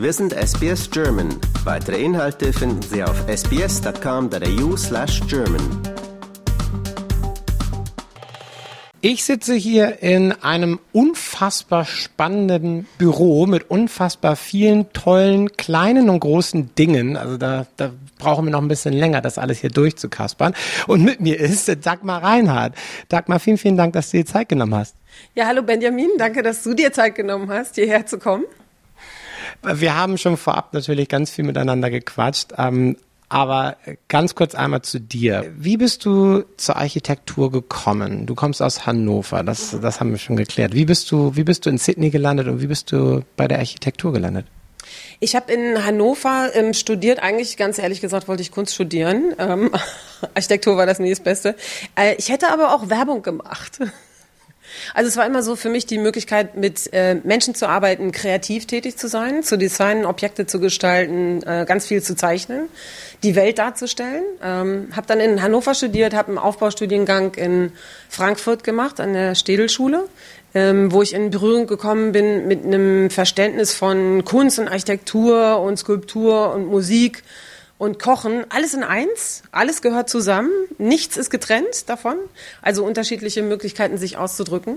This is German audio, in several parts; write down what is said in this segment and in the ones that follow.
Wir sind SBS German. Weitere Inhalte finden Sie auf sbs.com.au slash German. Ich sitze hier in einem unfassbar spannenden Büro mit unfassbar vielen tollen kleinen und großen Dingen. Also da, da brauchen wir noch ein bisschen länger, das alles hier durchzukaspern. Und mit mir ist Dagmar Reinhardt. Dagmar, vielen, vielen Dank, dass du dir Zeit genommen hast. Ja, hallo Benjamin, danke, dass du dir Zeit genommen hast, hierher zu kommen. Wir haben schon vorab natürlich ganz viel miteinander gequatscht. Ähm, aber ganz kurz einmal zu dir. Wie bist du zur Architektur gekommen? Du kommst aus Hannover, das, das haben wir schon geklärt. Wie bist du, wie bist du in Sydney gelandet und wie bist du bei der Architektur gelandet? Ich habe in Hannover ähm, studiert. Eigentlich, ganz ehrlich gesagt, wollte ich Kunst studieren. Ähm, Architektur war das nächstbeste. Äh, ich hätte aber auch Werbung gemacht. Also es war immer so für mich die Möglichkeit, mit äh, Menschen zu arbeiten, kreativ tätig zu sein, zu designen, Objekte zu gestalten, äh, ganz viel zu zeichnen, die Welt darzustellen. Ähm, habe dann in Hannover studiert, habe einen Aufbaustudiengang in Frankfurt gemacht an der Städelschule, ähm, wo ich in Berührung gekommen bin mit einem Verständnis von Kunst und Architektur und Skulptur und Musik und Kochen, alles in eins, alles gehört zusammen, nichts ist getrennt davon, also unterschiedliche Möglichkeiten, sich auszudrücken.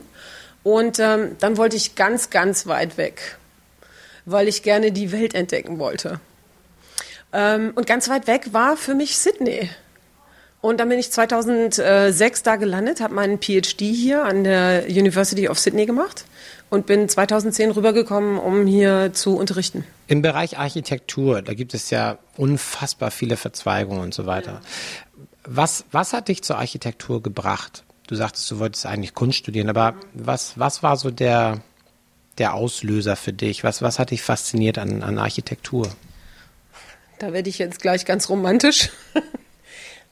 Und ähm, dann wollte ich ganz, ganz weit weg, weil ich gerne die Welt entdecken wollte. Ähm, und ganz weit weg war für mich Sydney. Und dann bin ich 2006 da gelandet, habe meinen PhD hier an der University of Sydney gemacht und bin 2010 rübergekommen, um hier zu unterrichten. Im Bereich Architektur, da gibt es ja unfassbar viele Verzweigungen und so weiter. Was, was hat dich zur Architektur gebracht? Du sagtest, du wolltest eigentlich Kunst studieren, aber was, was war so der, der Auslöser für dich? Was, was hat dich fasziniert an, an Architektur? Da werde ich jetzt gleich ganz romantisch.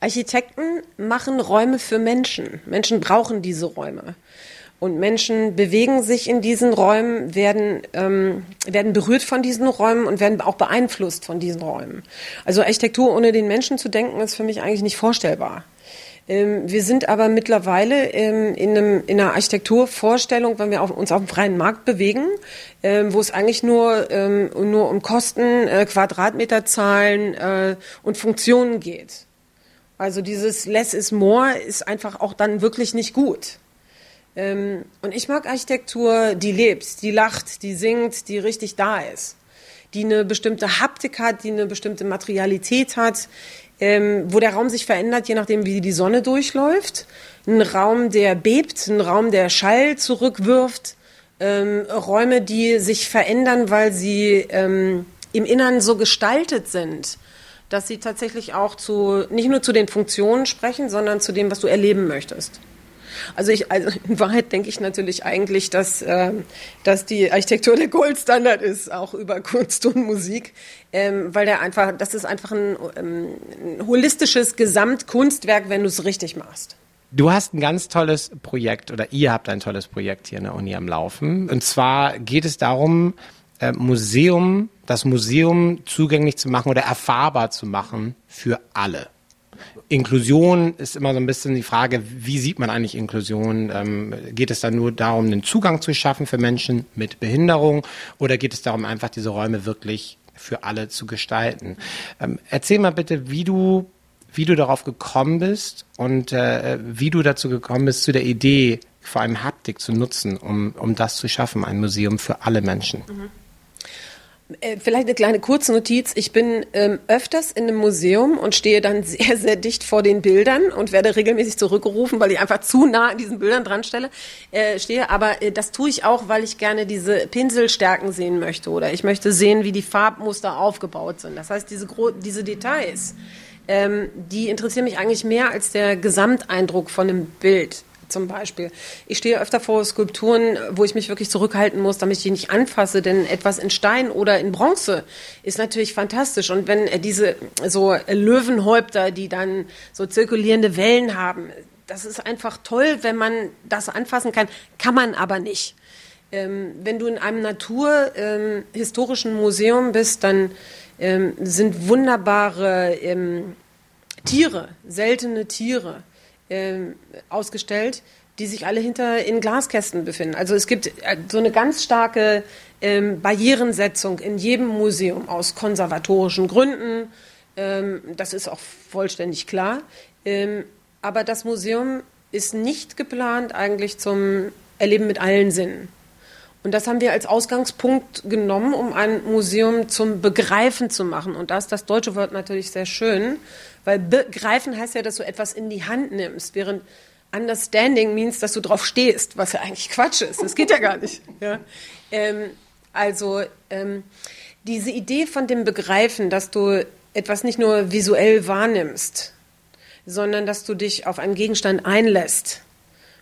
Architekten machen Räume für Menschen. Menschen brauchen diese Räume. Und Menschen bewegen sich in diesen Räumen, werden, ähm, werden berührt von diesen Räumen und werden auch beeinflusst von diesen Räumen. Also Architektur ohne den Menschen zu denken, ist für mich eigentlich nicht vorstellbar. Ähm, wir sind aber mittlerweile ähm, in, einem, in einer Architekturvorstellung, wenn wir auf, uns auf dem freien Markt bewegen, ähm, wo es eigentlich nur, ähm, nur um Kosten, äh, Quadratmeterzahlen äh, und Funktionen geht. Also dieses Less is more ist einfach auch dann wirklich nicht gut. Ähm, und ich mag Architektur, die lebt, die lacht, die singt, die richtig da ist, die eine bestimmte Haptik hat, die eine bestimmte Materialität hat, ähm, wo der Raum sich verändert, je nachdem, wie die Sonne durchläuft. Ein Raum, der bebt, ein Raum, der Schall zurückwirft, ähm, Räume, die sich verändern, weil sie ähm, im Innern so gestaltet sind dass sie tatsächlich auch zu, nicht nur zu den Funktionen sprechen, sondern zu dem, was du erleben möchtest. Also, ich, also in Wahrheit denke ich natürlich eigentlich, dass, äh, dass die Architektur der Goldstandard ist, auch über Kunst und Musik, ähm, weil der einfach, das ist einfach ein, ähm, ein holistisches Gesamtkunstwerk, wenn du es richtig machst. Du hast ein ganz tolles Projekt oder ihr habt ein tolles Projekt hier in der Uni am Laufen. Und zwar geht es darum, äh, Museum, das Museum zugänglich zu machen oder erfahrbar zu machen für alle. Inklusion ist immer so ein bisschen die Frage, wie sieht man eigentlich Inklusion? Ähm, geht es dann nur darum, den Zugang zu schaffen für Menschen mit Behinderung oder geht es darum, einfach diese Räume wirklich für alle zu gestalten? Ähm, erzähl mal bitte, wie du, wie du darauf gekommen bist und äh, wie du dazu gekommen bist, zu der Idee, vor allem Haptik zu nutzen, um, um das zu schaffen, ein Museum für alle Menschen. Mhm. Äh, vielleicht eine kleine Kurznotiz. Ich bin ähm, öfters in einem Museum und stehe dann sehr, sehr dicht vor den Bildern und werde regelmäßig zurückgerufen, weil ich einfach zu nah an diesen Bildern dran stelle, äh, stehe. Aber äh, das tue ich auch, weil ich gerne diese Pinselstärken sehen möchte oder ich möchte sehen, wie die Farbmuster aufgebaut sind. Das heißt, diese, diese Details, ähm, die interessieren mich eigentlich mehr als der Gesamteindruck von einem Bild zum Beispiel. Ich stehe öfter vor Skulpturen, wo ich mich wirklich zurückhalten muss, damit ich die nicht anfasse, denn etwas in Stein oder in Bronze ist natürlich fantastisch. Und wenn diese so Löwenhäupter, die dann so zirkulierende Wellen haben, das ist einfach toll, wenn man das anfassen kann, kann man aber nicht. Ähm, wenn du in einem naturhistorischen ähm, Museum bist, dann ähm, sind wunderbare ähm, Tiere, seltene Tiere, äh, ausgestellt, die sich alle hinter in Glaskästen befinden. Also es gibt äh, so eine ganz starke ähm, Barrierensetzung in jedem Museum aus konservatorischen Gründen. Ähm, das ist auch vollständig klar. Ähm, aber das Museum ist nicht geplant eigentlich zum Erleben mit allen Sinnen. Und das haben wir als Ausgangspunkt genommen, um ein Museum zum Begreifen zu machen. Und da ist das deutsche Wort natürlich sehr schön, weil begreifen heißt ja, dass du etwas in die Hand nimmst, während Understanding means, dass du drauf stehst, was ja eigentlich Quatsch ist. Das geht ja gar nicht. Ja. Ähm, also ähm, diese Idee von dem Begreifen, dass du etwas nicht nur visuell wahrnimmst, sondern dass du dich auf einen Gegenstand einlässt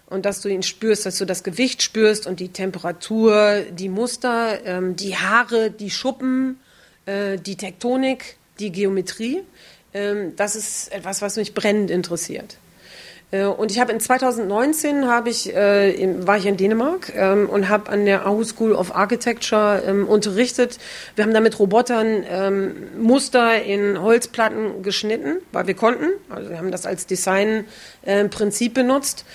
und dass du ihn spürst, dass du das Gewicht spürst und die Temperatur, die Muster, ähm, die Haare, die Schuppen, äh, die Tektonik, die Geometrie. Ähm, das ist etwas, was mich brennend interessiert. Äh, und ich habe in 2019 habe ich äh, war ich in Dänemark ähm, und habe an der Aarhus School of Architecture ähm, unterrichtet. Wir haben da mit Robotern Muster in Holzplatten geschnitten, weil wir konnten. Also wir haben das als Designprinzip äh, benutzt.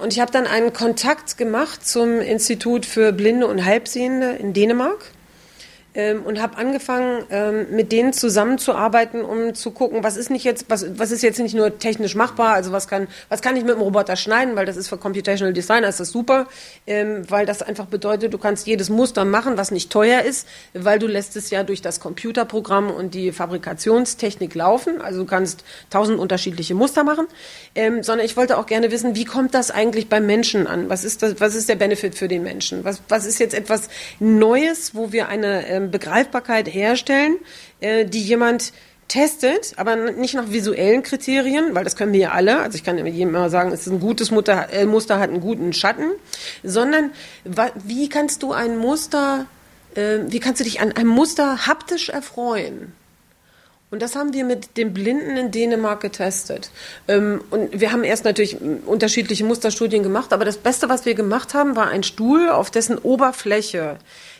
Und ich habe dann einen Kontakt gemacht zum Institut für Blinde und Halbsehende in Dänemark ähm, und habe angefangen, ähm, mit denen zusammenzuarbeiten, um zu gucken, was ist nicht jetzt, was, was ist jetzt nicht nur technisch machbar, also was kann, was kann ich mit dem Roboter schneiden, weil das ist für Computational Designer ist das super, ähm, weil das einfach bedeutet, du kannst jedes Muster machen, was nicht teuer ist, weil du lässt es ja durch das Computerprogramm und die Fabrikationstechnik laufen, also du kannst tausend unterschiedliche Muster machen, ähm, sondern ich wollte auch gerne wissen, wie kommt das eigentlich beim Menschen an? Was ist das, was ist der Benefit für den Menschen? Was, was ist jetzt etwas Neues, wo wir eine Begreifbarkeit herstellen, äh, die jemand testet, aber nicht nach visuellen Kriterien, weil das können wir ja alle. Also ich kann jedem immer sagen, es ist ein gutes Muster, äh, Muster hat einen guten Schatten, sondern wie kannst du ein Muster, äh, wie kannst du dich an einem Muster haptisch erfreuen? Und das haben wir mit den Blinden in Dänemark getestet. Ähm, und wir haben erst natürlich unterschiedliche Musterstudien gemacht, aber das Beste, was wir gemacht haben, war ein Stuhl, auf dessen Oberfläche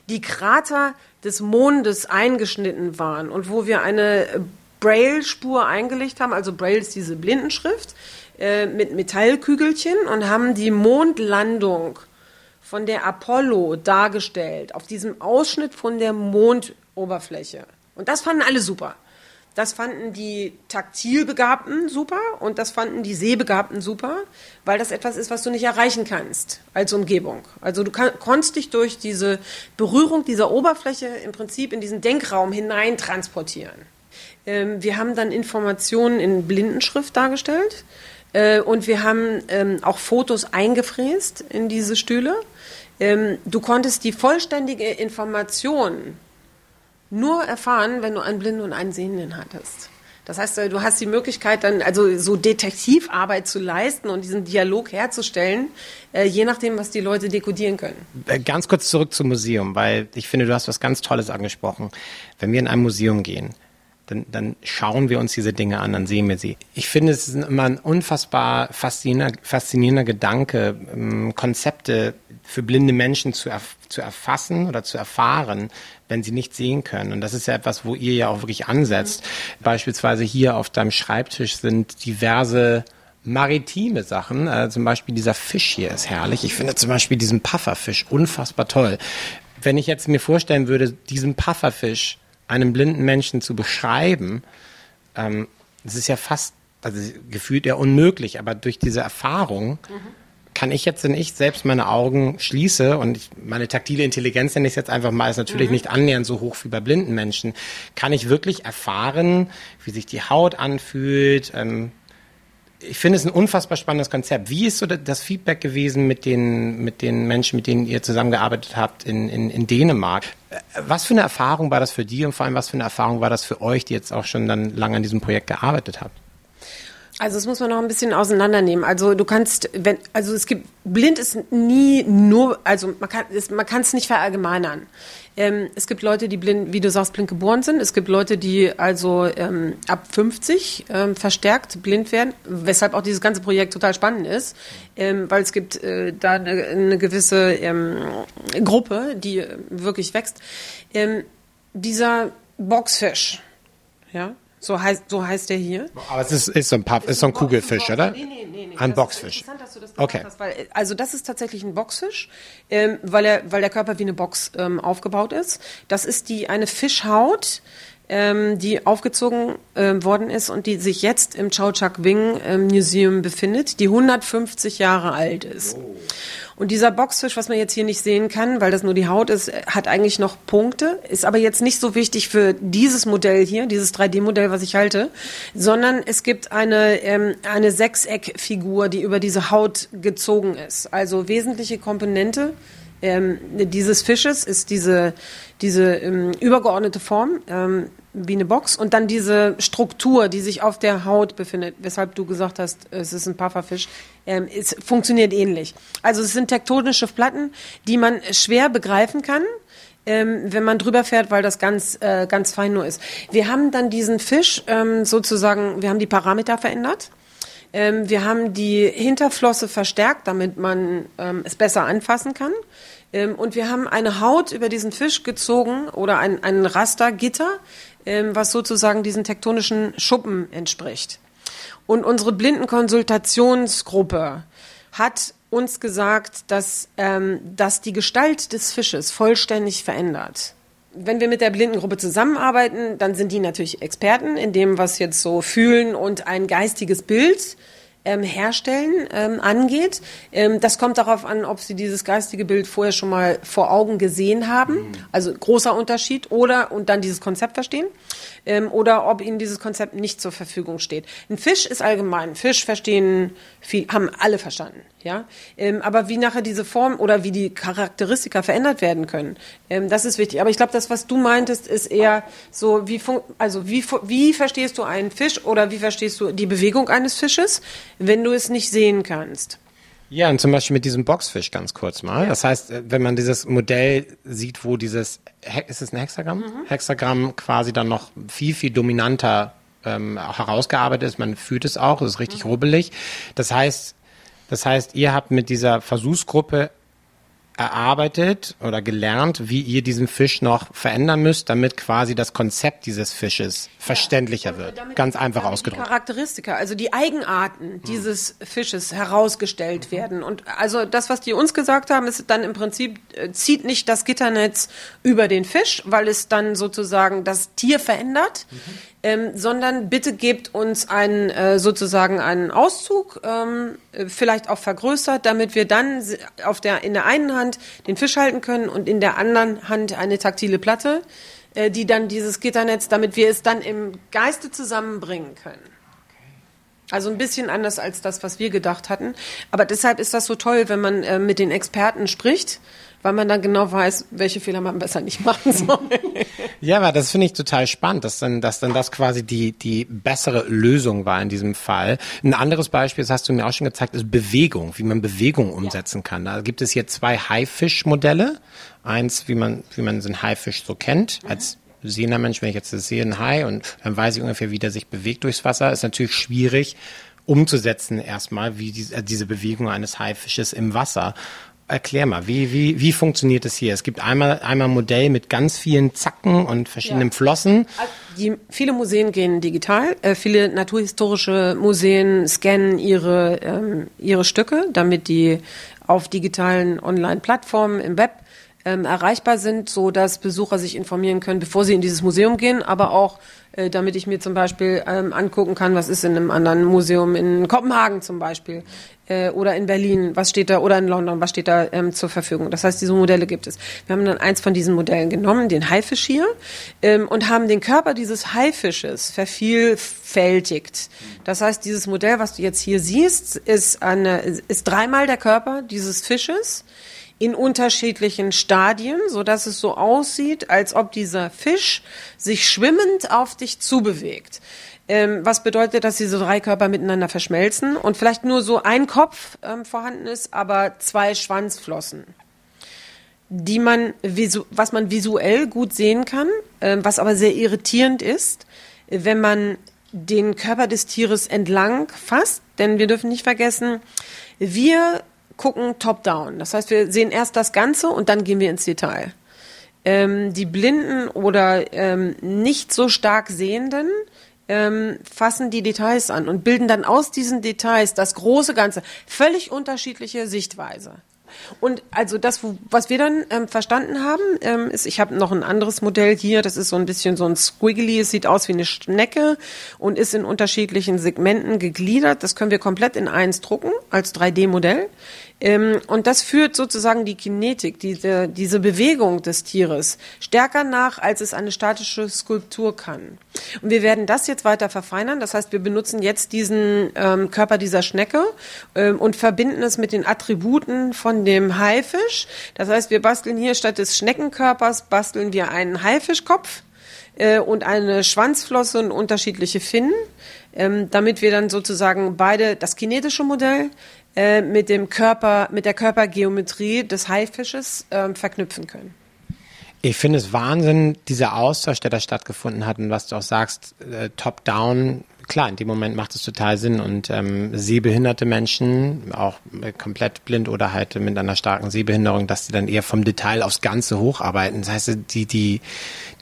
die Krater des Mondes eingeschnitten waren und wo wir eine Braille-Spur eingelegt haben, also Braille ist diese Blindenschrift, äh, mit Metallkügelchen und haben die Mondlandung von der Apollo dargestellt, auf diesem Ausschnitt von der Mondoberfläche. Und das fanden alle super. Das fanden die Taktilbegabten super und das fanden die Sehbegabten super, weil das etwas ist, was du nicht erreichen kannst als Umgebung. Also du kann, konntest dich durch diese Berührung dieser Oberfläche im Prinzip in diesen Denkraum hinein transportieren. Ähm, wir haben dann Informationen in Blindenschrift dargestellt äh, und wir haben ähm, auch Fotos eingefräst in diese Stühle. Ähm, du konntest die vollständige Information nur erfahren, wenn du einen Blinden und einen Sehenden hattest. Das heißt, äh, du hast die Möglichkeit dann also so Detektivarbeit zu leisten und diesen Dialog herzustellen, äh, je nachdem, was die Leute dekodieren können. Äh, ganz kurz zurück zum Museum, weil ich finde, du hast was ganz Tolles angesprochen. Wenn wir in ein Museum gehen, dann, dann schauen wir uns diese Dinge an, dann sehen wir sie. Ich finde, es ist immer ein unfassbar faszinierender, faszinierender Gedanke, ähm, Konzepte für blinde Menschen zu, erf zu erfassen oder zu erfahren, wenn sie nicht sehen können. Und das ist ja etwas, wo ihr ja auch wirklich ansetzt. Beispielsweise hier auf deinem Schreibtisch sind diverse maritime Sachen. Äh, zum Beispiel dieser Fisch hier ist herrlich. Ich finde zum Beispiel diesen Pufferfisch unfassbar toll. Wenn ich jetzt mir vorstellen würde, diesen Pufferfisch einem blinden Menschen zu beschreiben, ähm, das ist ja fast, also gefühlt ja unmöglich, aber durch diese Erfahrung mhm. Kann ich jetzt, wenn ich selbst meine Augen schließe und ich, meine taktile Intelligenz, nenne ich es jetzt einfach mal, ist natürlich mhm. nicht annähernd so hoch wie bei blinden Menschen, kann ich wirklich erfahren, wie sich die Haut anfühlt, ähm, ich finde es ein unfassbar spannendes Konzept. Wie ist so das Feedback gewesen mit den, mit den Menschen, mit denen ihr zusammengearbeitet habt in, in, in Dänemark? Was für eine Erfahrung war das für die und vor allem was für eine Erfahrung war das für euch, die jetzt auch schon dann lange an diesem Projekt gearbeitet habt? Also das muss man noch ein bisschen auseinandernehmen. Also du kannst, wenn, also es gibt, blind ist nie nur, also man kann es, man kann es nicht verallgemeinern. Ähm, es gibt Leute, die blind, wie du sagst, blind geboren sind. Es gibt Leute, die also ähm, ab 50 ähm, verstärkt blind werden, weshalb auch dieses ganze Projekt total spannend ist, ähm, weil es gibt äh, da eine, eine gewisse ähm, Gruppe, die wirklich wächst. Ähm, dieser Boxfisch, ja, So heißt, so heißt der hier. Aber es ist, ist so ein, Puff, ist so ein Kugelfisch, oder? Nee, nee, nee, nee. Ein Das Boxfisch. Ist interessant, dass du das Okay. hast, weil, also das ist tatsächlich ein Boxfisch, ähm, weil, er, weil der Körper wie eine Box ähm, aufgebaut ist. Das ist die eine Fischhaut, ähm, die aufgezogen ähm, worden ist und die sich jetzt im Chow Chak Wing ähm, Museum befindet, die 150 Jahre alt ist. Und dieser Boxfisch, was man jetzt hier nicht sehen kann, weil das nur die Haut ist, hat eigentlich noch Punkte, ist aber jetzt nicht so wichtig für dieses Modell hier, dieses 3D-Modell, was ich halte, sondern es gibt eine, ähm, eine Sechseckfigur, die über diese Haut gezogen ist. Also wesentliche Komponente ähm, dieses Fisches ist diese, diese ähm, übergeordnete Form, ähm, wie eine Box, und dann diese Struktur, die sich auf der Haut befindet, weshalb du gesagt hast, es ist ein Pufferfisch, ähm, es funktioniert ähnlich. Also es sind tektonische Platten, die man schwer begreifen kann, ähm, wenn man drüber fährt, weil das ganz, äh, ganz fein nur ist. Wir haben dann diesen Fisch ähm, sozusagen, wir haben die Parameter verändert. Ähm, wir haben die Hinterflosse verstärkt, damit man ähm, es besser anfassen kann. Ähm, und wir haben eine Haut über diesen Fisch gezogen oder ein, ein Rastergitter, ähm, was sozusagen diesen tektonischen Schuppen entspricht. Und unsere Blindenkonsultationsgruppe hat uns gesagt, dass, ähm, dass die Gestalt des Fisches vollständig verändert. Wenn wir mit der Blindengruppe zusammenarbeiten, dann sind die natürlich Experten in dem, was jetzt so Fühlen und ein geistiges Bild ähm, herstellen ähm, angeht. Ähm, das kommt darauf an, ob Sie dieses geistige Bild vorher schon mal vor Augen gesehen haben. Also großer Unterschied. Oder und dann dieses Konzept verstehen. Ähm, oder ob Ihnen dieses Konzept nicht zur Verfügung steht. Ein Fisch ist allgemein. Fisch verstehen, viel, haben alle verstanden. Ja, ähm, aber wie nachher diese Form oder wie die Charakteristika verändert werden können, ähm, das ist wichtig. Aber ich glaube, das, was du meintest, ist eher so, wie, also wie, wie verstehst du einen Fisch oder wie verstehst du die Bewegung eines Fisches, wenn du es nicht sehen kannst? Ja, und zum Beispiel mit diesem Boxfisch ganz kurz mal. Das heißt, äh, wenn man dieses Modell sieht, wo dieses, ist es ein Hexagramm? Hexagramm quasi dann noch viel, viel dominanter ähm, herausgearbeitet ist. Man fühlt es auch, es ist richtig rubbelig. Das heißt, das heißt, ihr habt mit dieser Versuchsgruppe erarbeitet oder gelernt, wie ihr diesen Fisch noch verändern müsst, damit quasi das Konzept dieses Fisches verständlicher wird. Ganz einfach damit ausgedrückt. Die Charakteristika, also die Eigenarten dieses Fisches herausgestellt werden. Und also das, was die uns gesagt haben, ist dann im Prinzip, äh, zieht nicht das Gitternetz über den Fisch, weil es dann sozusagen das Tier verändert, ähm, sondern bitte gebt uns einen, äh, sozusagen einen Auszug, ähm, äh, vielleicht auch vergrößert, damit wir dann auf der, in der einen Hand den Fisch halten können und in der anderen Hand eine taktile Platte, äh, die dann dieses Gitternetz, damit wir es dann im Geiste zusammenbringen können. Also ein bisschen anders als das, was wir gedacht hatten. Aber deshalb ist das so toll, wenn man äh, mit den Experten spricht, weil man dann genau weiß, welche Fehler man besser nicht machen soll. Ja, aber das finde ich total spannend, dass dann, dass dann das quasi die, die bessere Lösung war in diesem Fall. Ein anderes Beispiel, das hast du mir auch schon gezeigt, ist Bewegung, wie man Bewegung umsetzen kann. Da gibt es hier zwei Haifisch-Modelle. Eins, wie man, wie man einen Haifisch so kennt, als sehender Mensch, wenn ich jetzt das sehe, ein Hai, und dann weiß ich ungefähr, wie der sich bewegt durchs Wasser, ist natürlich schwierig umzusetzen erstmal, wie diese, äh, diese Bewegung eines Haifisches im Wasser. Erklär mal, wie, wie, wie funktioniert es hier? Es gibt einmal, einmal ein Modell mit ganz vielen Zacken und verschiedenen Ja. Flossen. Die, viele Museen gehen digital. Äh, viele naturhistorische Museen scannen ihre, ähm, ihre Stücke, damit die auf digitalen Online-Plattformen im Web ähm, erreichbar sind, so dass Besucher sich informieren können, bevor sie in dieses Museum gehen, aber auch äh, damit ich mir zum Beispiel ähm, angucken kann, was ist in einem anderen Museum in Kopenhagen zum Beispiel äh, oder in Berlin, was steht da oder in London, was steht da ähm, zur Verfügung. Das heißt, diese Modelle gibt es. Wir haben dann eins von diesen Modellen genommen, den Haifisch hier, ähm, und haben den Körper dieses Haifisches vervielfältigt. Das heißt, dieses Modell, was du jetzt hier siehst, ist, eine, ist dreimal der Körper dieses Fisches in unterschiedlichen Stadien, so dass es so aussieht, als ob dieser Fisch sich schwimmend auf dich zubewegt. Ähm, was bedeutet, dass diese drei Körper miteinander verschmelzen und vielleicht nur so ein Kopf ähm, vorhanden ist, aber zwei Schwanzflossen, die man was man visuell gut sehen kann, ähm, was aber sehr irritierend ist, wenn man den Körper des Tieres entlang fasst, denn wir dürfen nicht vergessen, wir gucken top-down. Das heißt, wir sehen erst das Ganze und dann gehen wir ins Detail. Ähm, die Blinden oder ähm, nicht so stark Sehenden ähm, fassen die Details an und bilden dann aus diesen Details das große Ganze. Völlig unterschiedliche Sichtweise. Und also das, was wir dann ähm, verstanden haben, ähm, ist, ich habe noch ein anderes Modell hier, das ist so ein bisschen so ein Squiggly, es sieht aus wie eine Schnecke und ist in unterschiedlichen Segmenten gegliedert. Das können wir komplett in eins drucken als 3D-Modell. Ähm, und das führt sozusagen die Kinetik, diese, diese Bewegung des Tieres stärker nach, als es eine statische Skulptur kann. Und wir werden das jetzt weiter verfeinern. Das heißt, wir benutzen jetzt diesen ähm, Körper dieser Schnecke ähm, und verbinden es mit den Attributen von dem Haifisch. Das heißt, wir basteln hier statt des Schneckenkörpers, basteln wir einen Haifischkopf äh, und eine Schwanzflosse und unterschiedliche Finnen, ähm, damit wir dann sozusagen beide das kinetische Modell äh, mit dem Körper, mit der Körpergeometrie des Haifisches äh, verknüpfen können. Ich finde es Wahnsinn, dieser Austausch, der da stattgefunden hat und was du auch sagst, äh, top-down klar, in dem Moment macht es total Sinn und ähm, sehbehinderte Menschen, auch komplett blind oder halt mit einer starken Sehbehinderung, dass sie dann eher vom Detail aufs Ganze hocharbeiten. Das heißt, die, die,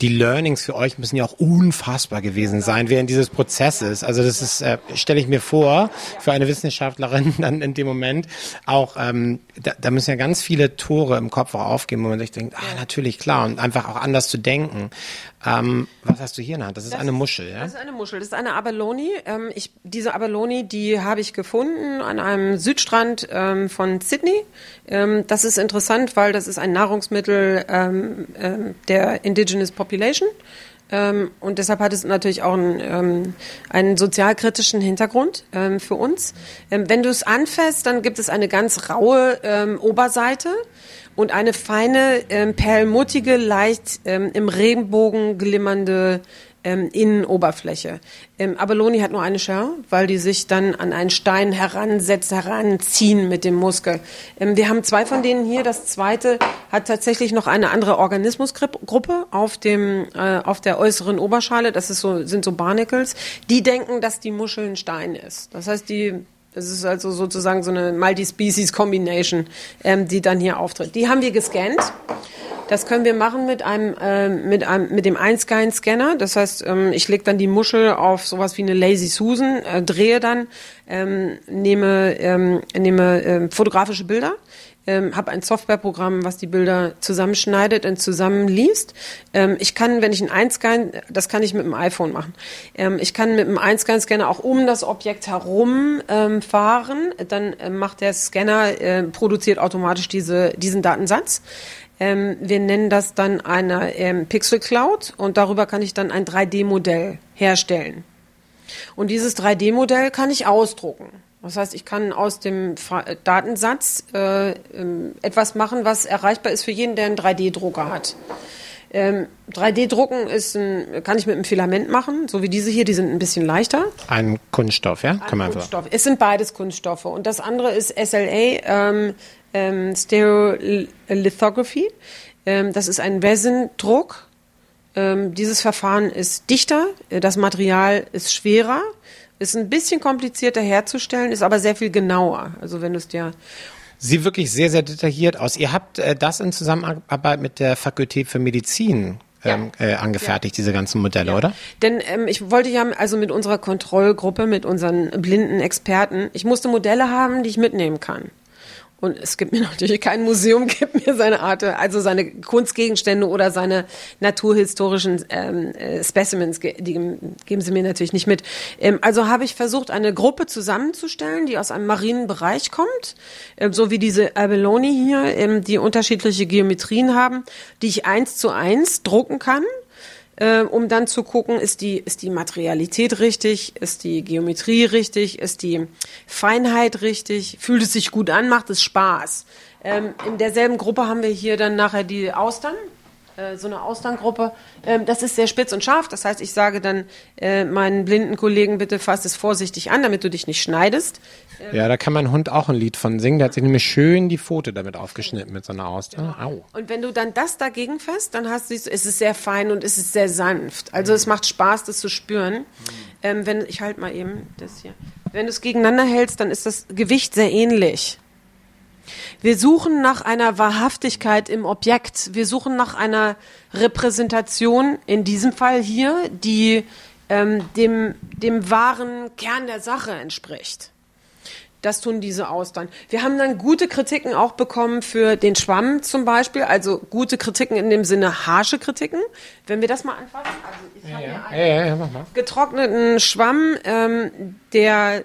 die Learnings für euch müssen ja auch unfassbar gewesen sein während dieses Prozesses. Also das ist, äh, stelle ich mir vor, für eine Wissenschaftlerin dann in dem Moment auch, ähm, da, da müssen ja ganz viele Tore im Kopf auch aufgehen, wo man sich denkt, ah, natürlich, klar, und einfach auch anders zu denken. Ähm, was hast du hier in der Hand? Das ist das eine Muschel, ja? Das ist eine Muschel. Das ist eine Abalone. Ähm, ich, diese Abalone, die habe ich gefunden an einem Südstrand ähm, von Sydney. Ähm, das ist interessant, weil das ist ein Nahrungsmittel ähm, ähm, der Indigenous Population. Ähm, und deshalb hat es natürlich auch einen, einen sozialkritischen Hintergrund für uns. Wenn du es anfasst, dann gibt es eine ganz raue Oberseite und eine feine, perlmuttige, leicht im Regenbogen glimmernde ähm, Innenoberfläche. Ähm, Abalone hat nur eine Shell, weil die sich dann an einen Stein heransetzen, heranziehen mit dem Muskel. Ähm, wir haben zwei von denen hier. Das zweite hat tatsächlich noch eine andere Organismusgruppe auf dem äh, auf der äußeren Oberschale. Das ist so, sind so Barnacles. Die denken, dass die Muschel ein Stein ist. Das heißt, die das ist also sozusagen so eine Multi-Species-Combination, ähm, die dann hier auftritt. Die haben wir gescannt. Das können wir machen mit einem äh, mit einem mit dem Einscan-Scanner. Das heißt, ähm, ich lege dann die Muschel auf sowas wie eine Lazy Susan, äh, drehe dann, ähm, nehme ähm, nehme äh, fotografische Bilder ähm, habe ein Softwareprogramm, was die Bilder zusammenschneidet und zusammenliest. Ähm, ich kann, wenn ich ein Einscan, das kann ich mit dem iPhone machen. Ähm, ich kann mit dem Einscan-Scanner auch um das Objekt herum ähm, fahren. Dann äh, macht der Scanner, äh, produziert automatisch diese, diesen Datensatz. Ähm, wir nennen das dann eine ähm, Pixel Cloud und darüber kann ich dann ein 3D-Modell herstellen. Und dieses 3D-Modell kann ich ausdrucken. Das heißt, ich kann aus dem Datensatz äh, ähm, etwas machen, was erreichbar ist für jeden, der einen 3D-Drucker hat. Ähm, 3D-Drucken ist ein, kann ich mit einem Filament machen, so wie diese hier, die sind ein bisschen leichter. Ein Kunststoff, ja? Kann man Kunststoff. Es sind beides Kunststoffe. Und das andere ist SLA, ähm, ähm, Stereolithography. Ähm, das ist ein Resin-Druck. Ähm, dieses Verfahren ist dichter, das Material ist schwerer ist ein bisschen komplizierter herzustellen, ist aber sehr viel genauer. Also wenn du es dir Sieht wirklich sehr, sehr detailliert aus. Ihr habt äh, das in Zusammenarbeit mit der Fakultät für Medizin ähm, ja. äh, angefertigt, ja. diese ganzen Modelle, ja. oder? Denn ähm, ich wollte ja also mit unserer Kontrollgruppe, mit unseren blinden Experten, ich musste Modelle haben, die ich mitnehmen kann. Und es gibt mir natürlich kein Museum, gibt mir seine Art, also seine Kunstgegenstände oder seine naturhistorischen ähm, äh, Specimens, die geben sie mir natürlich nicht mit. Ähm, also habe ich versucht, eine Gruppe zusammenzustellen, die aus einem marinen Bereich kommt, äh, so wie diese Abalone hier, ähm, die unterschiedliche Geometrien haben, die ich eins zu eins drucken kann äh, um dann zu gucken, ist die, ist die Materialität richtig, ist die Geometrie richtig, ist die Feinheit richtig, fühlt es sich gut an, macht es Spaß. Ähm, in derselben Gruppe haben wir hier dann nachher die Austern, äh, so eine Austerngruppe. Ähm, das ist sehr spitz und scharf. Das heißt, ich sage dann äh, meinen blinden Kollegen, bitte fass es vorsichtig an, damit du dich nicht schneidest. Ähm, ja, da kann mein Hund auch ein Lied von singen. Der hat sich nämlich schön die Pfote damit aufgeschnitten mit so einer Auster. Genau. Au. Und wenn du dann das dagegen fasst, dann hast du, ist es sehr fein und es ist sehr sanft. Also mhm. es macht Spaß, das zu spüren. Mhm. Ähm, wenn ich halte mal eben das hier. Wenn du es gegeneinander hältst, dann ist das Gewicht sehr ähnlich. Wir suchen nach einer Wahrhaftigkeit im Objekt. Wir suchen nach einer Repräsentation, in diesem Fall hier, die ähm, dem, dem wahren Kern der Sache entspricht. Das tun diese Austern. Wir haben dann gute Kritiken auch bekommen für den Schwamm zum Beispiel, also gute Kritiken in dem Sinne harsche Kritiken. Wenn wir das mal anfassen, also ich habe hier einen Ja, ja, ja, mach mal. getrockneten Schwamm, ähm, der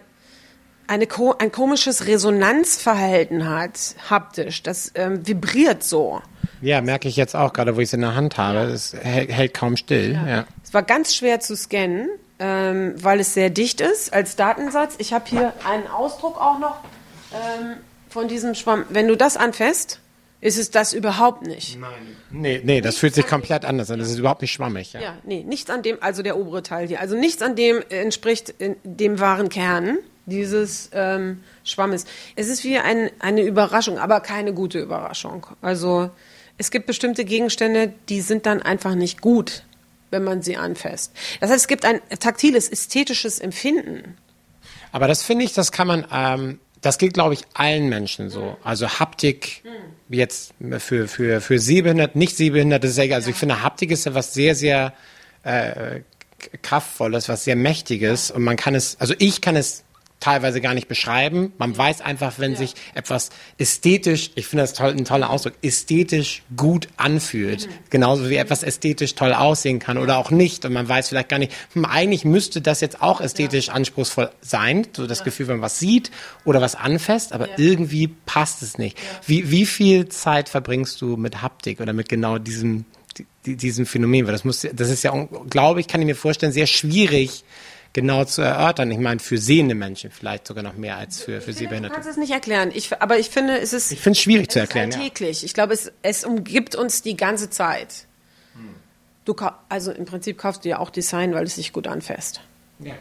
eine, ko- ein komisches Resonanzverhalten hat, haptisch. Das ähm, vibriert so. Ja, merke ich jetzt auch gerade, wo ich es in der Hand habe. Es hält, hält kaum still. Ja. Es war ganz schwer zu scannen, ähm, weil es sehr dicht ist als Datensatz. Ich habe hier einen Ausdruck auch noch ähm, von diesem Schwamm. Wenn du das anfasst, ist es das überhaupt nicht. Nee, nee, das fühlt sich komplett anders an. Das ist überhaupt nicht schwammig. Ja. Ja, nee, nichts an dem, also der obere Teil hier, also nichts an dem entspricht in dem wahren Kern dieses ähm, Schwammes. Es ist wie ein, eine Überraschung, aber keine gute Überraschung. Also es gibt bestimmte Gegenstände, die sind dann einfach nicht gut, wenn man sie anfasst. Das heißt, es gibt ein taktiles, ästhetisches Empfinden. Aber das finde ich, das kann man, ähm, das gilt, glaube ich, allen Menschen so. Also Haptik, jetzt für, für, für Sehbehinderte, nicht Sehbehinderte, ist ja egal. Also ich finde, Haptik ist ja was sehr, sehr äh, kraftvolles, was sehr mächtiges. Und man kann es, also ich kann es teilweise gar nicht beschreiben. Man weiß einfach, wenn sich etwas ästhetisch, ich finde das toll, ein toller Ausdruck, ästhetisch gut anfühlt. Genauso wie etwas ästhetisch toll aussehen kann oder auch nicht. Und man weiß vielleicht gar nicht, hm, eigentlich müsste das jetzt auch ästhetisch anspruchsvoll sein. So das Gefühl, wenn man was sieht oder was anfasst, aber irgendwie passt es nicht. Wie, wie viel Zeit verbringst du mit Haptik oder mit genau diesem, die- diesem Phänomen? Weil das muss, das ist ja, glaube ich, kann ich mir vorstellen, sehr schwierig, genau zu erörtern. Ich meine, für sehende Menschen vielleicht sogar noch mehr als für, für Du Sehbehinderte. kannst es nicht erklären. Ich, aber ich finde, es ist, Ich finde es schwierig zu erklären. Ja. alltäglich. Ich glaube, es, es umgibt uns die ganze Zeit. Du, kau- also im Prinzip kaufst du ja auch Design, weil es sich gut anfasst. Ja.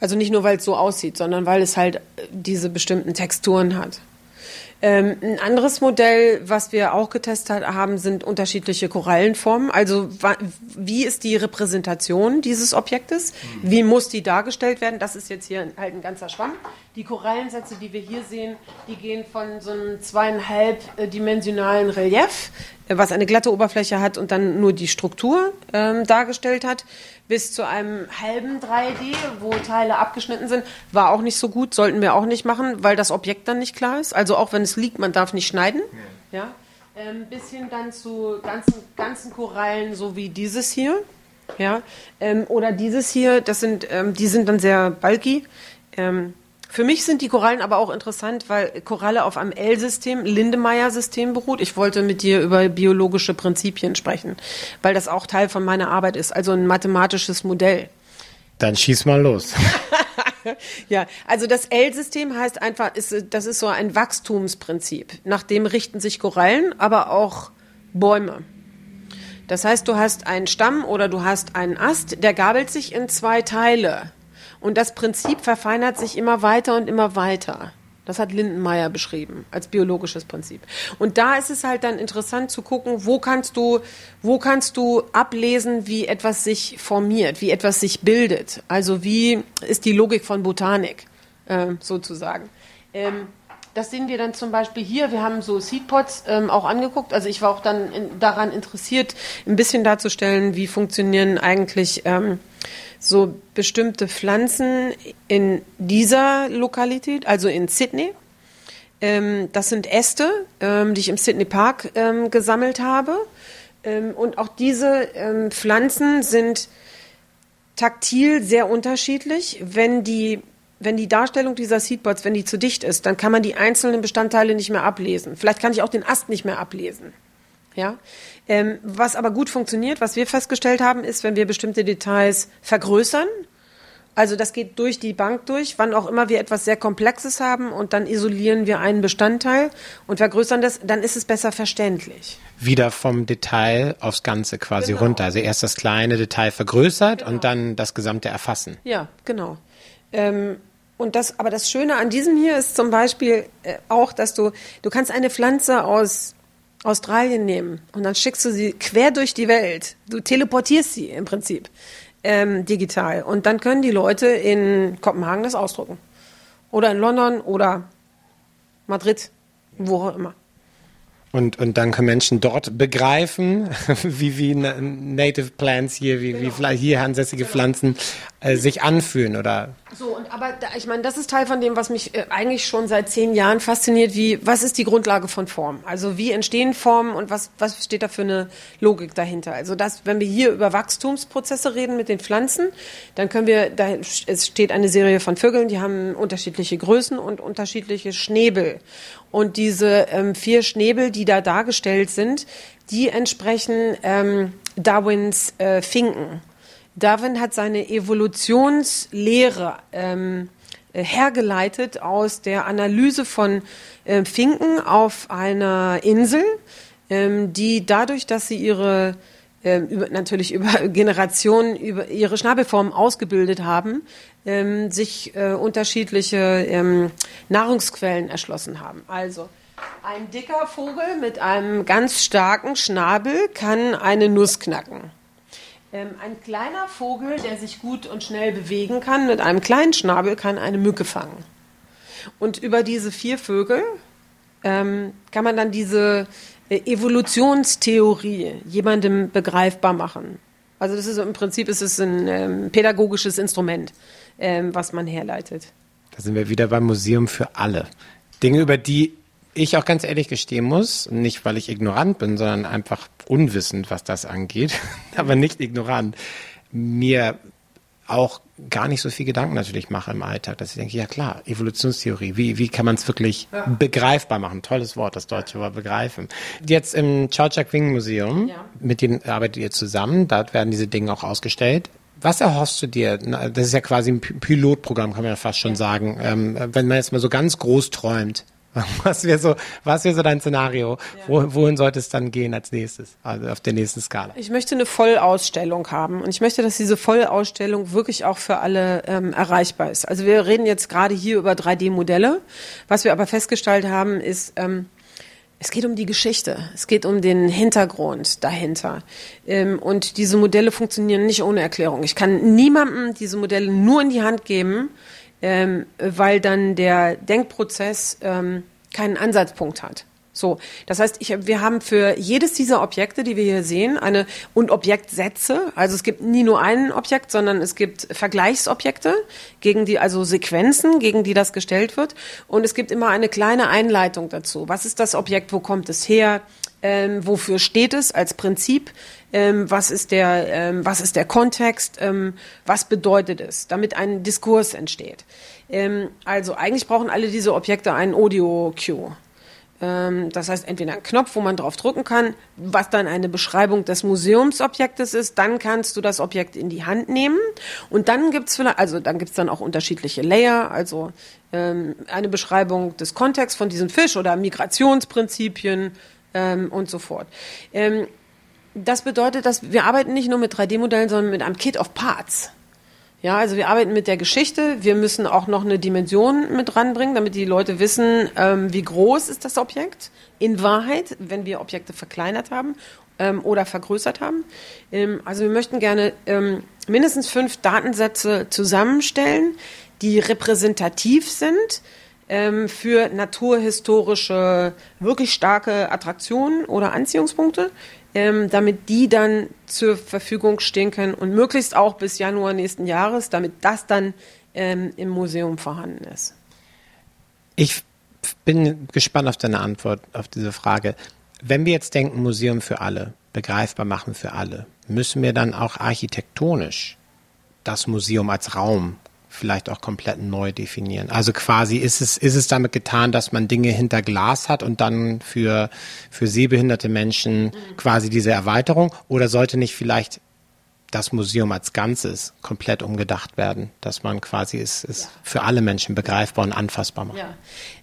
Also nicht nur, weil es so aussieht, sondern weil es halt diese bestimmten Texturen hat. Ähm, ein anderes Modell, was wir auch getestet haben, sind unterschiedliche Korallenformen. Also wie ist die Repräsentation dieses Objektes? Wie muss die dargestellt werden? Das ist jetzt hier halt ein ganzer Schwamm. Die Korallensätze, die wir hier sehen, die gehen von so einem zweieinhalb äh, dimensionalen Relief, was eine glatte Oberfläche hat und dann nur die Struktur ähm, dargestellt hat, bis zu einem halben 3D, wo Teile abgeschnitten sind. War auch nicht so gut, sollten wir auch nicht machen, weil das Objekt dann nicht klar ist. Also auch wenn es liegt, man darf nicht schneiden. Ja. Ähm, bis hin dann zu ganzen, ganzen Korallen, so wie dieses hier. Ja. Ähm, oder dieses hier, das sind, ähm, die sind dann sehr bulky. Für mich sind die Korallen aber auch interessant, weil Koralle auf einem L-System, Lindemeyer-System beruht. Ich wollte mit dir über biologische Prinzipien sprechen, weil das auch Teil von meiner Arbeit ist, also ein mathematisches Modell. Dann schieß mal los. Ja, also das L-System heißt einfach, ist, das ist so ein Wachstumsprinzip. Nach dem richten sich Korallen, aber auch Bäume. Das heißt, du hast einen Stamm oder du hast einen Ast, der gabelt sich in zwei Teile. Und das Prinzip verfeinert sich immer weiter und immer weiter. Das hat Lindenmeier beschrieben als biologisches Prinzip. Und da ist es halt dann interessant zu gucken, wo kannst du, wo kannst du ablesen, wie etwas sich formiert, wie etwas sich bildet. Also wie ist die Logik von Botanik äh, sozusagen. Ähm, das sehen wir dann zum Beispiel hier. Wir haben so Seedpots ähm, auch angeguckt. Also ich war auch dann in, daran interessiert, ein bisschen darzustellen, wie funktionieren eigentlich ähm, so bestimmte Pflanzen in dieser Lokalität, also in Sydney. Ähm, das sind Äste, ähm, die ich im Sydney Park ähm, gesammelt habe. Ähm, und auch diese ähm, Pflanzen sind taktil sehr unterschiedlich. Wenn die, wenn die Darstellung dieser Seedboards, wenn die zu dicht ist, dann kann man die einzelnen Bestandteile nicht mehr ablesen. Vielleicht kann ich auch den Ast nicht mehr ablesen. Ja? Ähm, was aber gut funktioniert, was wir festgestellt haben, ist, wenn wir bestimmte Details vergrößern, also das geht durch die Bank durch, wann auch immer wir etwas sehr Komplexes haben und dann isolieren wir einen Bestandteil und vergrößern das, dann ist es besser verständlich. Wieder vom Detail aufs Ganze quasi Genau. runter. Also erst das kleine Detail vergrößert und dann das gesamte erfassen. Ja, genau. Ähm, und das, aber das Schöne an diesem hier ist zum Beispiel äh, auch, dass du, du kannst eine Pflanze aus Australien nehmen und dann schickst du sie quer durch die Welt. Du teleportierst sie im Prinzip ähm, digital. Und dann können die Leute in Kopenhagen das ausdrucken. Oder in London oder Madrid, wo auch immer. Und, und dann können Menschen dort begreifen, wie, wie Native Plants hier, wie, genau. wie hier ansässige genau. Pflanzen äh, sich anfühlen oder. So, und aber da, ich meine, das ist Teil von dem, was mich äh, eigentlich schon seit zehn Jahren fasziniert, wie, was ist die Grundlage von Form? Also wie entstehen Formen und was, was steht da für eine Logik dahinter? Also das, wenn wir hier über Wachstumsprozesse reden mit den Pflanzen, dann können wir, da es steht eine Serie von Vögeln, die haben unterschiedliche Größen und unterschiedliche Schnäbel. Und diese ähm, vier Schnäbel, die da dargestellt sind, die entsprechen ähm, Darwins äh, Finken. Darwin hat seine Evolutionslehre ähm, äh, hergeleitet aus der Analyse von äh, Finken auf einer Insel, ähm, die dadurch, dass sie ihre ähm, über, natürlich über Generationen über ihre Schnabelformen ausgebildet haben, ähm, sich äh, unterschiedliche ähm, Nahrungsquellen erschlossen haben. Also ein dicker Vogel mit einem ganz starken Schnabel kann eine Nuss knacken. Ähm, ein kleiner Vogel, der sich gut und schnell bewegen kann, mit einem kleinen Schnabel kann eine Mücke fangen. Und über diese vier Vögel ähm, kann man dann diese äh, Evolutionstheorie jemandem begreifbar machen. Also das ist im Prinzip ist es ein ähm, pädagogisches Instrument, ähm, was man herleitet. Da sind wir wieder beim Museum für alle. Dinge, über die ich auch ganz ehrlich gestehen muss, nicht weil ich ignorant bin, sondern einfach unwissend, was das angeht, aber nicht ignorant, mir auch gar nicht so viel Gedanken natürlich mache im Alltag, dass ich denke, ja klar, Evolutionstheorie, wie, wie kann man es wirklich ja. begreifbar machen? Tolles Wort, das deutsche Wort begreifen. Jetzt im Chak Wing Museum, ja. mit dem arbeitet ihr zusammen, dort werden diese Dinge auch ausgestellt. Was erhoffst du dir? Das ist ja quasi ein Pilotprogramm, kann man ja fast schon ja. sagen. Ähm, wenn man jetzt mal so ganz groß träumt, Was wäre so, was wäre so dein Szenario? Ja. Wo, wohin sollte es dann gehen als nächstes, also auf der nächsten Skala? Ich möchte eine Vollausstellung haben und ich möchte, dass diese Vollausstellung wirklich auch für alle ähm, erreichbar ist. Also wir reden jetzt gerade hier über 3D-Modelle. Was wir aber festgestellt haben, ist, ähm, es geht um die Geschichte, es geht um den Hintergrund dahinter. Ähm, und diese Modelle funktionieren nicht ohne Erklärung. Ich kann niemandem diese Modelle nur in die Hand geben, ähm, weil dann der Denkprozess ähm, keinen Ansatzpunkt hat. So, das heißt, ich, wir haben für jedes dieser Objekte, die wir hier sehen, eine und Objektsätze. Also es gibt nie nur ein Objekt, sondern es gibt Vergleichsobjekte gegen die, also Sequenzen, gegen die das gestellt wird. Und es gibt immer eine kleine Einleitung dazu. Was ist das Objekt? Wo kommt es her? Ähm, wofür steht es als Prinzip? ähm, was, ist der, ähm, was ist der Kontext, ähm, was bedeutet es, damit ein Diskurs entsteht. Ähm, also eigentlich brauchen alle diese Objekte einen Audio-Cue. Ähm, das heißt, entweder ein Knopf, wo man drauf drücken kann, was dann eine Beschreibung des Museumsobjektes ist. Dann kannst du das Objekt in die Hand nehmen. Und dann gibt's vielleicht, also dann gibt's dann auch unterschiedliche Layer, also eine Beschreibung des Kontexts von diesem Fisch oder Migrationsprinzipien ähm, und so fort. Ähm, das bedeutet, dass wir arbeiten nicht nur mit 3D-Modellen, sondern mit einem Kit of Parts. Ja, also wir arbeiten mit der Geschichte. Wir müssen auch noch eine Dimension mit ranbringen, damit die Leute wissen, ähm, wie groß ist das Objekt in Wahrheit, wenn wir Objekte verkleinert haben ähm, oder vergrößert haben. Ähm, also wir möchten gerne ähm, mindestens fünf Datensätze zusammenstellen, die repräsentativ sind ähm, für naturhistorische, wirklich starke Attraktionen oder Anziehungspunkte ähm, damit die dann zur Verfügung stehen können und möglichst auch bis Januar nächsten Jahres, damit das dann ähm, im Museum vorhanden ist. Ich bin gespannt auf deine Antwort auf diese Frage. Wenn wir jetzt denken, Museum für alle, begreifbar machen für alle, müssen wir dann auch architektonisch das Museum als Raum vielleicht auch komplett neu definieren. Also quasi ist es, ist es damit getan, dass man Dinge hinter Glas hat und dann für, für sehbehinderte Menschen quasi diese Erweiterung oder sollte nicht vielleicht das Museum als Ganzes komplett umgedacht werden, dass man quasi es, es ja. für alle Menschen begreifbar und anfassbar macht. Ja.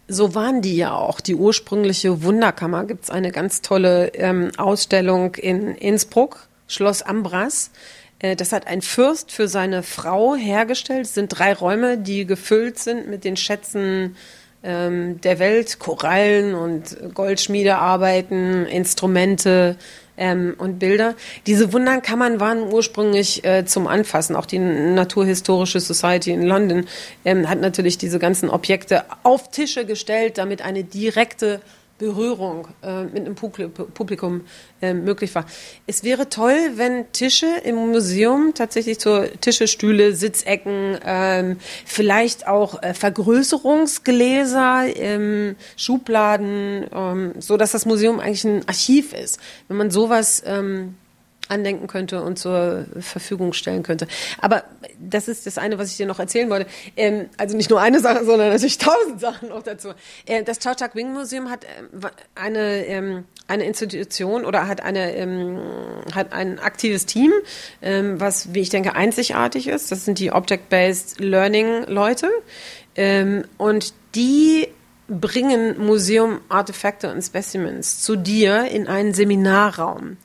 So waren die ja auch. Die ursprüngliche Wunderkammer gibt es eine ganz tolle ähm, Ausstellung in Innsbruck, Schloss Ambras. Äh, das hat ein Fürst für seine Frau hergestellt. Es sind drei Räume, die gefüllt sind mit den Schätzen ähm, der Welt, Korallen und Goldschmiedearbeiten, Instrumente ähm, und Bilder. Diese Wunderkammern waren ursprünglich äh, zum Anfassen. Auch die Naturhistorische Society in London ähm, hat natürlich diese ganzen Objekte auf Tische gestellt, damit eine direkte Berührung äh, mit einem Publikum äh, möglich war. Es wäre toll, wenn Tische im Museum tatsächlich so Tische, Stühle, Sitzecken, ähm, vielleicht auch äh, Vergrößerungsgläser, ähm, Schubladen, ähm, so dass das Museum eigentlich ein Archiv ist. Wenn man sowas ähm, andenken könnte und zur Verfügung stellen könnte. Aber das ist das eine, was ich dir noch erzählen wollte. Ähm, also nicht nur eine Sache, sondern natürlich tausend Sachen noch dazu. Äh, das Chao Chak Wing Museum hat äh, eine ähm, eine Institution oder hat eine ähm, hat ein aktives Team, ähm, was wie ich denke einzigartig ist. Das sind die Object-Based Learning Leute ähm, und die bringen Museum-Artefakte und Specimens zu dir in einen Seminarraum.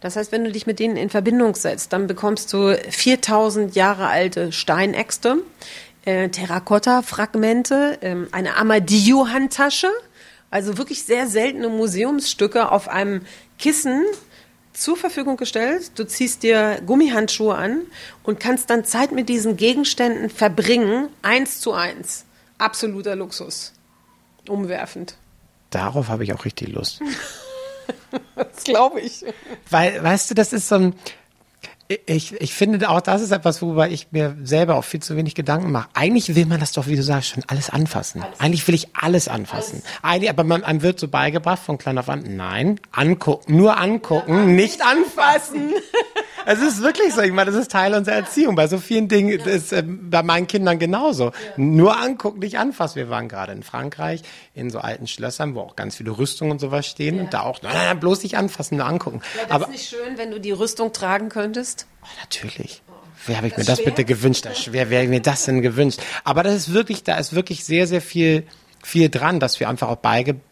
Das heißt, wenn du dich mit denen in Verbindung setzt, dann bekommst du 4000 Jahre alte Steinäxte, äh, Terrakotta-Fragmente, äh, eine Amadillo-Handtasche, also wirklich sehr seltene Museumsstücke auf einem Kissen zur Verfügung gestellt. Du ziehst dir Gummihandschuhe an und kannst dann Zeit mit diesen Gegenständen verbringen, eins zu eins. Absoluter Luxus. Umwerfend. Darauf habe ich auch richtig Lust. das glaube ich. Weil, weißt du, das ist so ein, ich, ich finde auch, das ist etwas, worüber ich mir selber auch viel zu wenig Gedanken mache. Eigentlich will man das doch, wie du sagst, schon alles anfassen. Alles. Eigentlich will ich alles anfassen. Alles. Eigentlich, aber man, einem wird so beigebracht von klein auf an, nein, angucken, nur angucken, ja, nicht anfassen. Es ist wirklich so. Ich meine, das ist Teil unserer Erziehung. Bei so vielen Dingen ja. ist äh, bei meinen Kindern genauso. Ja. Nur angucken, nicht anfassen. Wir waren gerade in Frankreich in so alten Schlössern, wo auch ganz viele Rüstungen und sowas stehen ja. und da auch, nein, nein, bloß nicht anfassen, nur angucken. Ja, das Aber, nicht schön, wenn du die Rüstung tragen könntest? Oh, natürlich. Wer habe ich das mir das schwer? bitte gewünscht? Wer wäre mir das denn gewünscht? Aber das ist wirklich, da ist wirklich sehr, sehr viel, viel dran, dass wir einfach auch beigebracht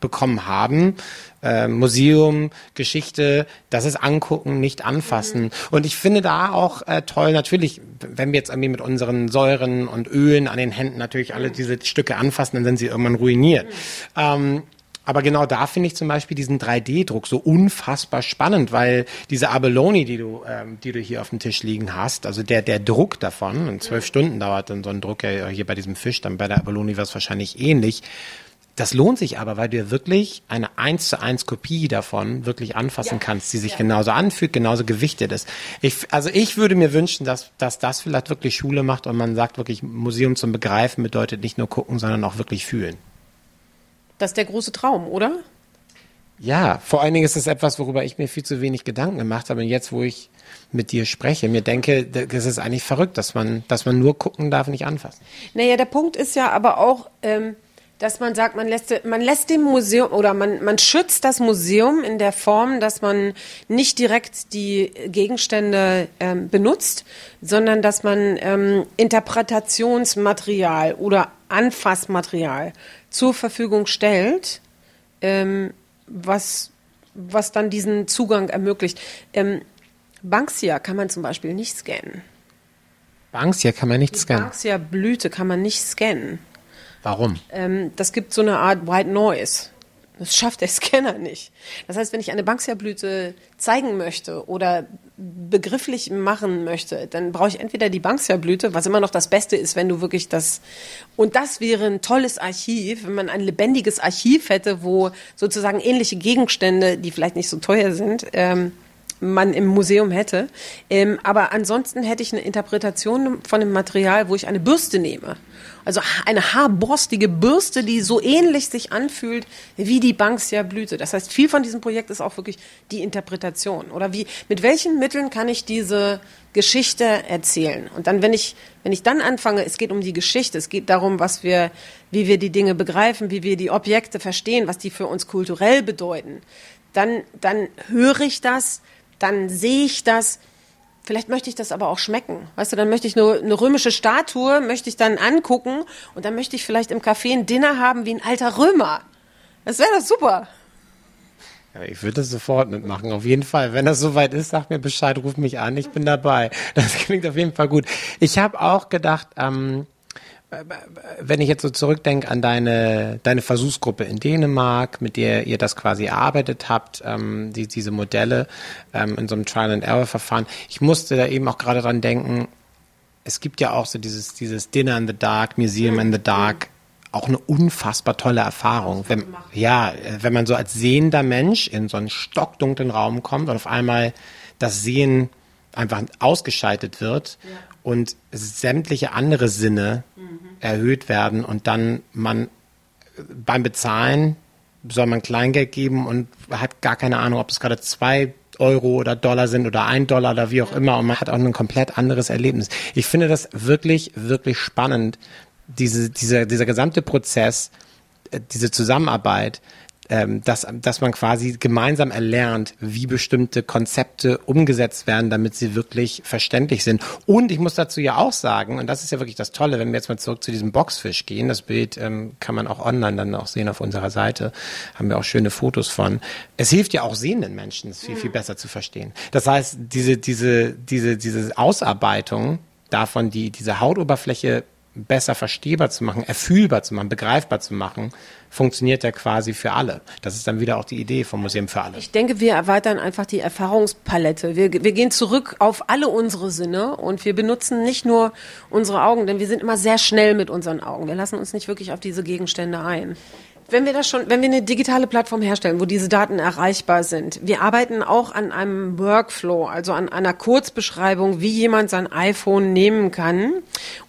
bekommen haben. Äh, Museum, Geschichte, das ist angucken, nicht anfassen. Mhm. Und ich finde da auch äh, toll, natürlich, wenn wir jetzt irgendwie mit unseren Säuren und Ölen an den Händen natürlich alle diese Stücke anfassen, dann sind sie irgendwann ruiniert. Mhm. Ähm, aber genau da finde ich zum Beispiel diesen 3D-Druck so unfassbar spannend, weil diese Abeloni, die du, ähm, die du hier auf dem Tisch liegen hast, also der, der Druck davon, in zwölf Stunden dauert dann so ein Druck ja hier bei diesem Fisch, dann bei der Abeloni war es wahrscheinlich ähnlich. Das lohnt sich aber, weil du wirklich eine 1 zu 1 Kopie davon wirklich anfassen ja. kannst, die sich ja. genauso anfühlt, genauso gewichtet ist. Ich, also ich würde mir wünschen, dass, dass das vielleicht wirklich Schule macht und man sagt wirklich, Museum zum Begreifen bedeutet nicht nur gucken, sondern auch wirklich fühlen. Das ist der große Traum, oder? Ja, vor allen Dingen ist es etwas, worüber ich mir viel zu wenig Gedanken gemacht habe. Und jetzt, wo ich mit dir spreche, mir denke, das ist eigentlich verrückt, dass man, dass man nur gucken darf, nicht anfassen. Naja, der Punkt ist ja aber auch, ähm, dass man sagt, man lässt, man lässt dem Museum oder man, man schützt das Museum in der Form, dass man nicht direkt die Gegenstände ähm, benutzt, sondern dass man ähm, Interpretationsmaterial oder Anfassmaterial zur Verfügung stellt, ähm, was, was dann diesen Zugang ermöglicht. Ähm, Banksia kann man zum Beispiel nicht scannen. Banksia kann man nicht scannen. Banksia-Blüte kann man nicht scannen. Warum? Ähm, das gibt so eine Art White Noise. Das schafft der Scanner nicht. Das heißt, wenn ich eine Banksia-Blüte zeigen möchte oder begrifflich machen möchte, dann brauche ich entweder die Banksia-Blüte, was immer noch das Beste ist, wenn du wirklich das und das wäre ein tolles Archiv, wenn man ein lebendiges Archiv hätte, wo sozusagen ähnliche Gegenstände, die vielleicht nicht so teuer sind, ähm, man im Museum hätte. Ähm, aber ansonsten hätte ich eine Interpretation von dem Material, wo ich eine Bürste nehme. Also eine haarborstige Bürste, die so ähnlich sich anfühlt wie die Banksia-Blüte. Das heißt, viel von diesem Projekt ist auch wirklich die Interpretation. Oder wie, mit welchen Mitteln kann ich diese Geschichte erzählen? Und dann, wenn ich, wenn ich dann anfange, es geht um die Geschichte, es geht darum, was wir, wie wir die Dinge begreifen, wie wir die Objekte verstehen, was die für uns kulturell bedeuten, dann, dann höre ich das, dann sehe ich das, vielleicht möchte ich das aber auch schmecken. Weißt du, dann möchte ich nur eine römische Statue, möchte ich dann angucken und dann möchte ich vielleicht im Café ein Dinner haben wie ein alter Römer. Das wäre doch super. Ja, ich würde das sofort mitmachen, auf jeden Fall. Wenn das soweit ist, sag mir Bescheid, ruf mich an, ich bin dabei. Das klingt auf jeden Fall gut. Ich habe auch gedacht, ähm, wenn ich jetzt so zurückdenke an deine, deine Versuchsgruppe in Dänemark, mit der ihr das quasi erarbeitet habt, ähm, die, diese Modelle ähm, in so einem Trial-and-Error-Verfahren, ich musste da eben auch gerade dran denken, es gibt ja auch so dieses, dieses Dinner in the Dark, Museum in the Dark auch eine unfassbar tolle Erfahrung. Wenn, ja, wenn man so als sehender Mensch in so einen stockdunklen Raum kommt und auf einmal das Sehen einfach ausgeschaltet wird ja. Und sämtliche andere Sinne mhm. erhöht werden und dann man beim Bezahlen soll man Kleingeld geben und hat gar keine Ahnung, ob es gerade zwei Euro oder Dollar sind oder ein Dollar oder wie auch immer und man hat auch ein komplett anderes Erlebnis. Ich finde das wirklich, wirklich spannend, diese, dieser, dieser gesamte Prozess, äh, diese Zusammenarbeit, ähm, dass, dass man quasi gemeinsam erlernt, wie bestimmte Konzepte umgesetzt werden, damit sie wirklich verständlich sind. Und ich muss dazu ja auch sagen, und das ist ja wirklich das Tolle, wenn wir jetzt mal zurück zu diesem Boxfisch gehen, das Bild ähm, kann man auch online dann auch sehen auf unserer Seite, haben wir auch schöne Fotos von. Es hilft ja auch sehenden Menschen, es viel, viel besser zu verstehen. Das heißt, diese, diese, diese, diese Ausarbeitung davon, die, diese Hautoberfläche besser verstehbar zu machen, erfühlbar zu machen, begreifbar zu machen, funktioniert ja quasi für alle. Das ist dann wieder auch die Idee vom Museum für alle. Ich denke, wir erweitern einfach die Erfahrungspalette. Wir, wir gehen zurück auf alle unsere Sinne und wir benutzen nicht nur unsere Augen, denn wir sind immer sehr schnell mit unseren Augen. Wir lassen uns nicht wirklich auf diese Gegenstände ein. Wenn wir das schon, wenn wir eine digitale Plattform herstellen, wo diese Daten erreichbar sind, wir arbeiten auch an einem Workflow, also an einer Kurzbeschreibung, wie jemand sein iPhone nehmen kann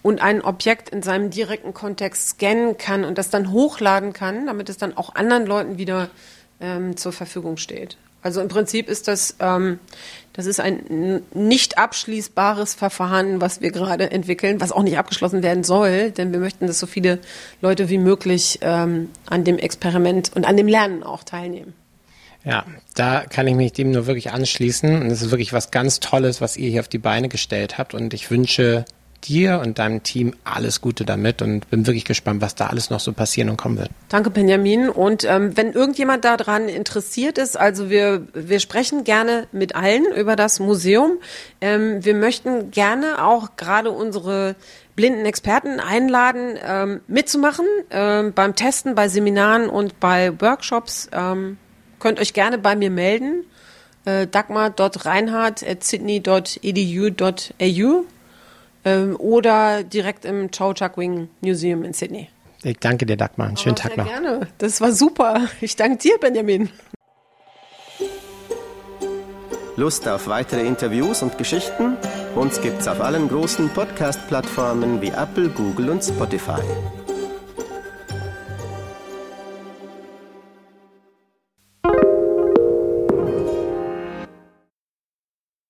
und ein Objekt in seinem direkten Kontext scannen kann und das dann hochladen kann, damit es dann auch anderen Leuten wieder ähm, zur Verfügung steht. Also im Prinzip ist das, ähm, das ist ein nicht abschließbares Verfahren, was wir gerade entwickeln, was auch nicht abgeschlossen werden soll, denn wir möchten, dass so viele Leute wie möglich ähm, an dem Experiment und an dem Lernen auch teilnehmen. Ja, da kann ich mich dem nur wirklich anschließen. Und es ist wirklich was ganz Tolles, was ihr hier auf die Beine gestellt habt. Und ich wünsche dir und deinem Team alles Gute damit und bin wirklich gespannt, was da alles noch so passieren und kommen wird. Danke, Benjamin. Und ähm, wenn irgendjemand daran interessiert ist, also wir, wir sprechen gerne mit allen über das Museum. Ähm, wir möchten gerne auch gerade unsere blinden Experten einladen, ähm, mitzumachen ähm, beim Testen, bei Seminaren und bei Workshops. Ähm, könnt euch gerne bei mir melden. Äh, dagmar.reinhardt.sydney.edu.au ähm, oder direkt im Chow Chuck Wing Museum in Sydney. Ich danke dir, Dagmar. Einen schönen oh, Tag noch. Gerne. Das war super. Ich danke dir, Benjamin. Lust auf weitere Interviews und Geschichten? Uns gibt's auf allen großen Podcast-Plattformen wie Apple, Google und Spotify.